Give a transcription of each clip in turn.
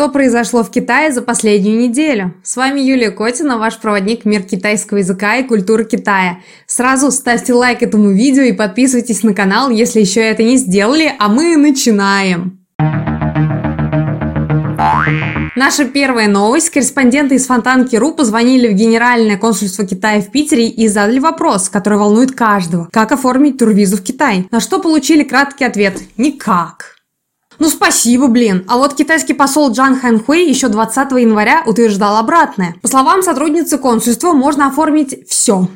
Что произошло в Китае за последнюю неделю? С вами Юлия Котина, ваш проводник в мир китайского языка и культуры Китая. Сразу ставьте лайк этому видео и подписывайтесь на канал, если еще это не сделали, а мы начинаем. Наша первая новость. Корреспонденты из Фонтанки.ру позвонили в Генеральное консульство Китая в Питере и задали вопрос, который волнует каждого. Как оформить турвизу в Китай? На что получили краткий ответ – никак. Ну спасибо, блин. А вот китайский посол Джан Хэн Хуэй еще 20 января утверждал обратное. По словам сотрудницы консульства, можно оформить все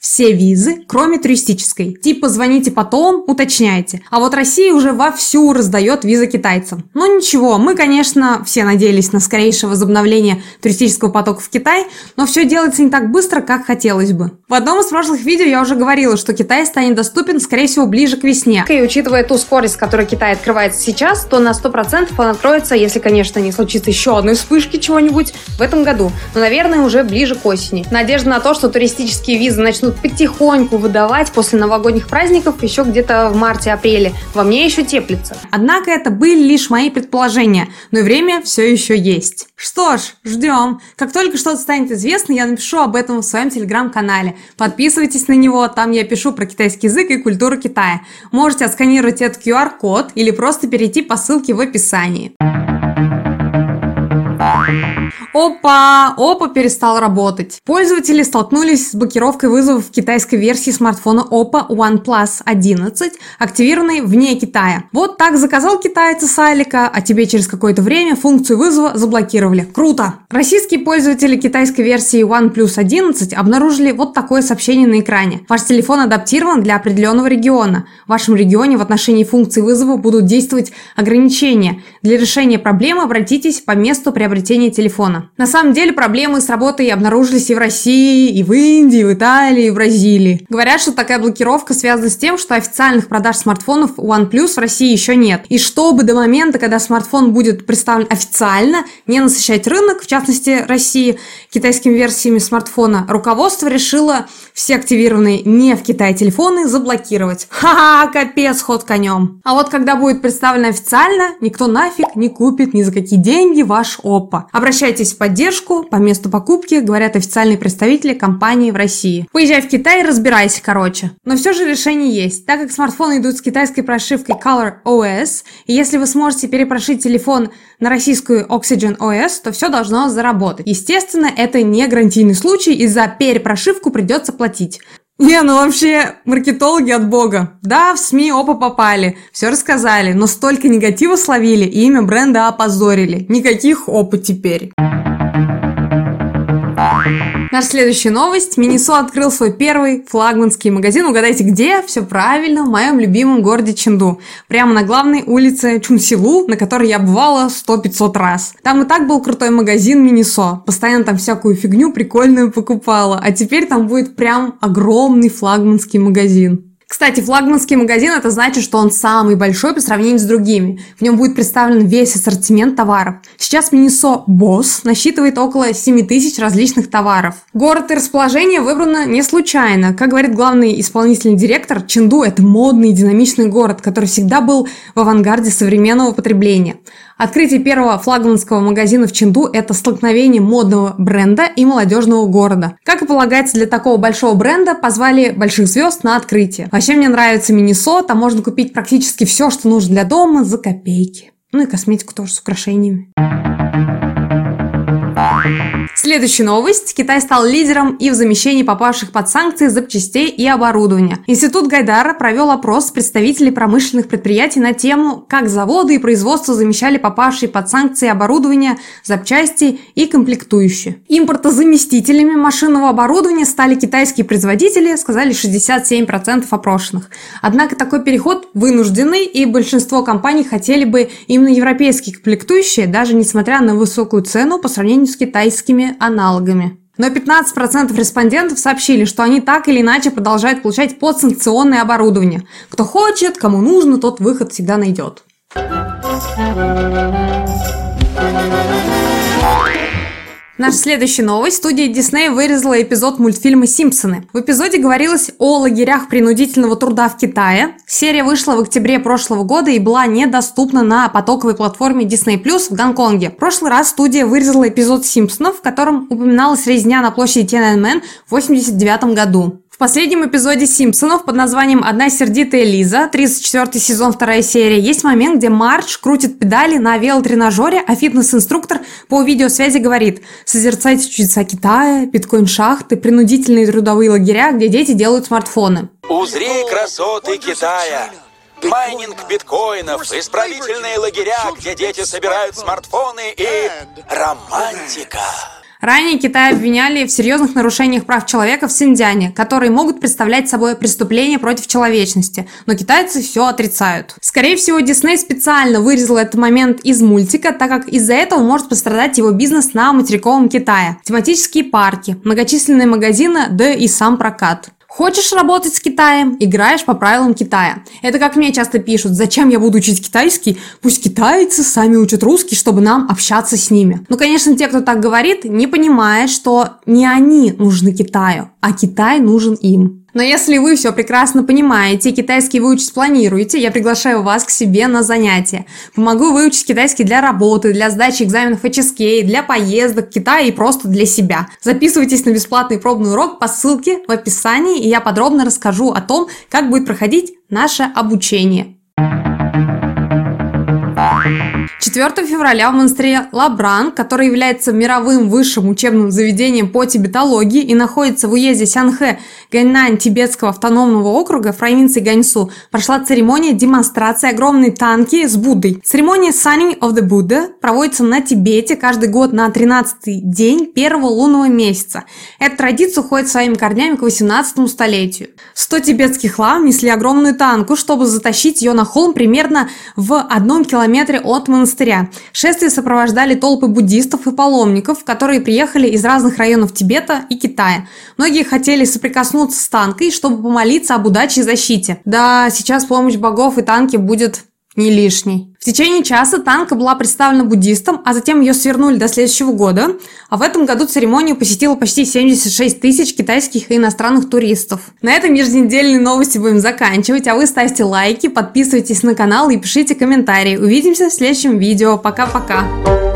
все визы, кроме туристической. Типа звоните потом, уточняйте. А вот Россия уже вовсю раздает визы китайцам. Ну, ничего, мы, конечно, все надеялись на скорейшее возобновление туристического потока в Китай, но все делается не так быстро, как хотелось бы. В одном из прошлых видео я уже говорила, что Китай станет доступен, скорее всего, ближе к весне. И учитывая ту скорость, с которой Китай открывается сейчас, то на 100% он откроется, если, конечно, не случится еще одной вспышки чего-нибудь в этом году. Но, наверное, уже ближе к осени. Надежда на то, что туристические визы начнут будут потихоньку выдавать после новогодних праздников еще где-то в марте-апреле. Во мне еще теплится. Однако это были лишь мои предположения, но время все еще есть. Что ж, ждем. Как только что-то станет известно, я напишу об этом в своем телеграм-канале. Подписывайтесь на него, там я пишу про китайский язык и культуру Китая. Можете отсканировать этот QR-код или просто перейти по ссылке в описании. Опа! Опа перестал работать. Пользователи столкнулись с блокировкой вызовов китайской версии смартфона Oppo OnePlus 11, активированной вне Китая. Вот так заказал китайца Салика, а тебе через какое-то время функцию вызова заблокировали. Круто! Российские пользователи китайской версии OnePlus 11 обнаружили вот такое сообщение на экране. Ваш телефон адаптирован для определенного региона. В вашем регионе в отношении функции вызова будут действовать ограничения. Для решения проблемы обратитесь по месту приобретения телефона. На самом деле проблемы с работой обнаружились и в России, и в Индии, и в Италии, и в Бразилии. Говорят, что такая блокировка связана с тем, что официальных продаж смартфонов OnePlus в России еще нет. И чтобы до момента, когда смартфон будет представлен официально, не насыщать рынок, в частности России, китайскими версиями смартфона, руководство решило все активированные не в Китае телефоны заблокировать. Ха-ха, капец, ход конем. А вот когда будет представлено официально, никто нафиг не купит ни за какие деньги ваш Oppo. Обращайтесь Обращайтесь в поддержку по месту покупки, говорят официальные представители компании в России. Поезжай в Китай и разбирайся, короче. Но все же решение есть. Так как смартфоны идут с китайской прошивкой Color OS, и если вы сможете перепрошить телефон на российскую Oxygen OS, то все должно заработать. Естественно, это не гарантийный случай, и за перепрошивку придется платить. Не, ну вообще, маркетологи от бога. Да, в СМИ опа попали, все рассказали, но столько негатива словили и имя бренда опозорили. Никаких опа теперь. Наша следующая новость. Минисо открыл свой первый флагманский магазин. Угадайте, где? Все правильно, в моем любимом городе Ченду. Прямо на главной улице Чунсилу, на которой я бывала 100-500 раз. Там и так был крутой магазин Минисо. Постоянно там всякую фигню прикольную покупала. А теперь там будет прям огромный флагманский магазин. Кстати, флагманский магазин это значит, что он самый большой по сравнению с другими. В нем будет представлен весь ассортимент товаров. Сейчас Минисо Босс насчитывает около 7 тысяч различных товаров. Город и расположение выбрано не случайно. Как говорит главный исполнительный директор, Ченду – это модный и динамичный город, который всегда был в авангарде современного потребления. Открытие первого флагманского магазина в Ченду – это столкновение модного бренда и молодежного города. Как и полагается для такого большого бренда, позвали больших звезд на открытие. Вообще мне нравится Миннесота, там можно купить практически все, что нужно для дома за копейки. Ну и косметику тоже с украшениями. Следующая новость. Китай стал лидером и в замещении попавших под санкции запчастей и оборудования. Институт Гайдара провел опрос представителей промышленных предприятий на тему, как заводы и производство замещали попавшие под санкции оборудование, запчасти и комплектующие. Импортозаместителями машинного оборудования стали китайские производители, сказали 67% опрошенных. Однако такой переход вынужденный, и большинство компаний хотели бы именно европейские комплектующие, даже несмотря на высокую цену по сравнению с китайскими аналогами. Но 15% респондентов сообщили, что они так или иначе продолжают получать подсанкционное оборудование. Кто хочет, кому нужно, тот выход всегда найдет. Наша следующая новость. Студия Дисней вырезала эпизод мультфильма «Симпсоны». В эпизоде говорилось о лагерях принудительного труда в Китае. Серия вышла в октябре прошлого года и была недоступна на потоковой платформе Disney Plus в Гонконге. В прошлый раз студия вырезала эпизод «Симпсонов», в котором упоминалась резня на площади Тяньаньмэн в 1989 году последнем эпизоде «Симпсонов» под названием «Одна сердитая Лиза», 34 сезон, вторая серия, есть момент, где Мардж крутит педали на велотренажере, а фитнес-инструктор по видеосвязи говорит «Созерцайте чудеса Китая, биткоин-шахты, принудительные трудовые лагеря, где дети делают смартфоны». Узри красоты Китая! Майнинг биткоинов, исправительные лагеря, где дети собирают смартфоны и романтика. Ранее Китай обвиняли в серьезных нарушениях прав человека в Синьцзяне, которые могут представлять собой преступление против человечности, но китайцы все отрицают. Скорее всего, Дисней специально вырезал этот момент из мультика, так как из-за этого может пострадать его бизнес на материковом Китае. Тематические парки, многочисленные магазины, да и сам прокат. Хочешь работать с Китаем? Играешь по правилам Китая. Это как мне часто пишут, зачем я буду учить китайский? Пусть китайцы сами учат русский, чтобы нам общаться с ними. Ну, конечно, те, кто так говорит, не понимают, что не они нужны Китаю, а Китай нужен им. Но если вы все прекрасно понимаете, китайский выучить планируете, я приглашаю вас к себе на занятия. Помогу выучить китайский для работы, для сдачи экзаменов HSK, для поездок в Китай и просто для себя. Записывайтесь на бесплатный пробный урок по ссылке в описании, и я подробно расскажу о том, как будет проходить наше обучение. 4 февраля в монастыре Лабран, который является мировым высшим учебным заведением по тибетологии и находится в уезде Сянхэ Ганьнань Тибетского автономного округа в провинции Ганьсу, прошла церемония демонстрации огромной танки с Буддой. Церемония Sunning of the Buddha проводится на Тибете каждый год на 13-й день первого лунного месяца. Эта традиция уходит своими корнями к 18 столетию. 100 тибетских лам несли огромную танку, чтобы затащить ее на холм примерно в одном километре от монастыря монастыря. Шествие сопровождали толпы буддистов и паломников, которые приехали из разных районов Тибета и Китая. Многие хотели соприкоснуться с танкой, чтобы помолиться об удаче и защите. Да, сейчас помощь богов и танки будет не лишней. В течение часа танка была представлена буддистам, а затем ее свернули до следующего года, а в этом году церемонию посетило почти 76 тысяч китайских и иностранных туристов. На этом еженедельные новости будем заканчивать, а вы ставьте лайки, подписывайтесь на канал и пишите комментарии. Увидимся в следующем видео. Пока-пока!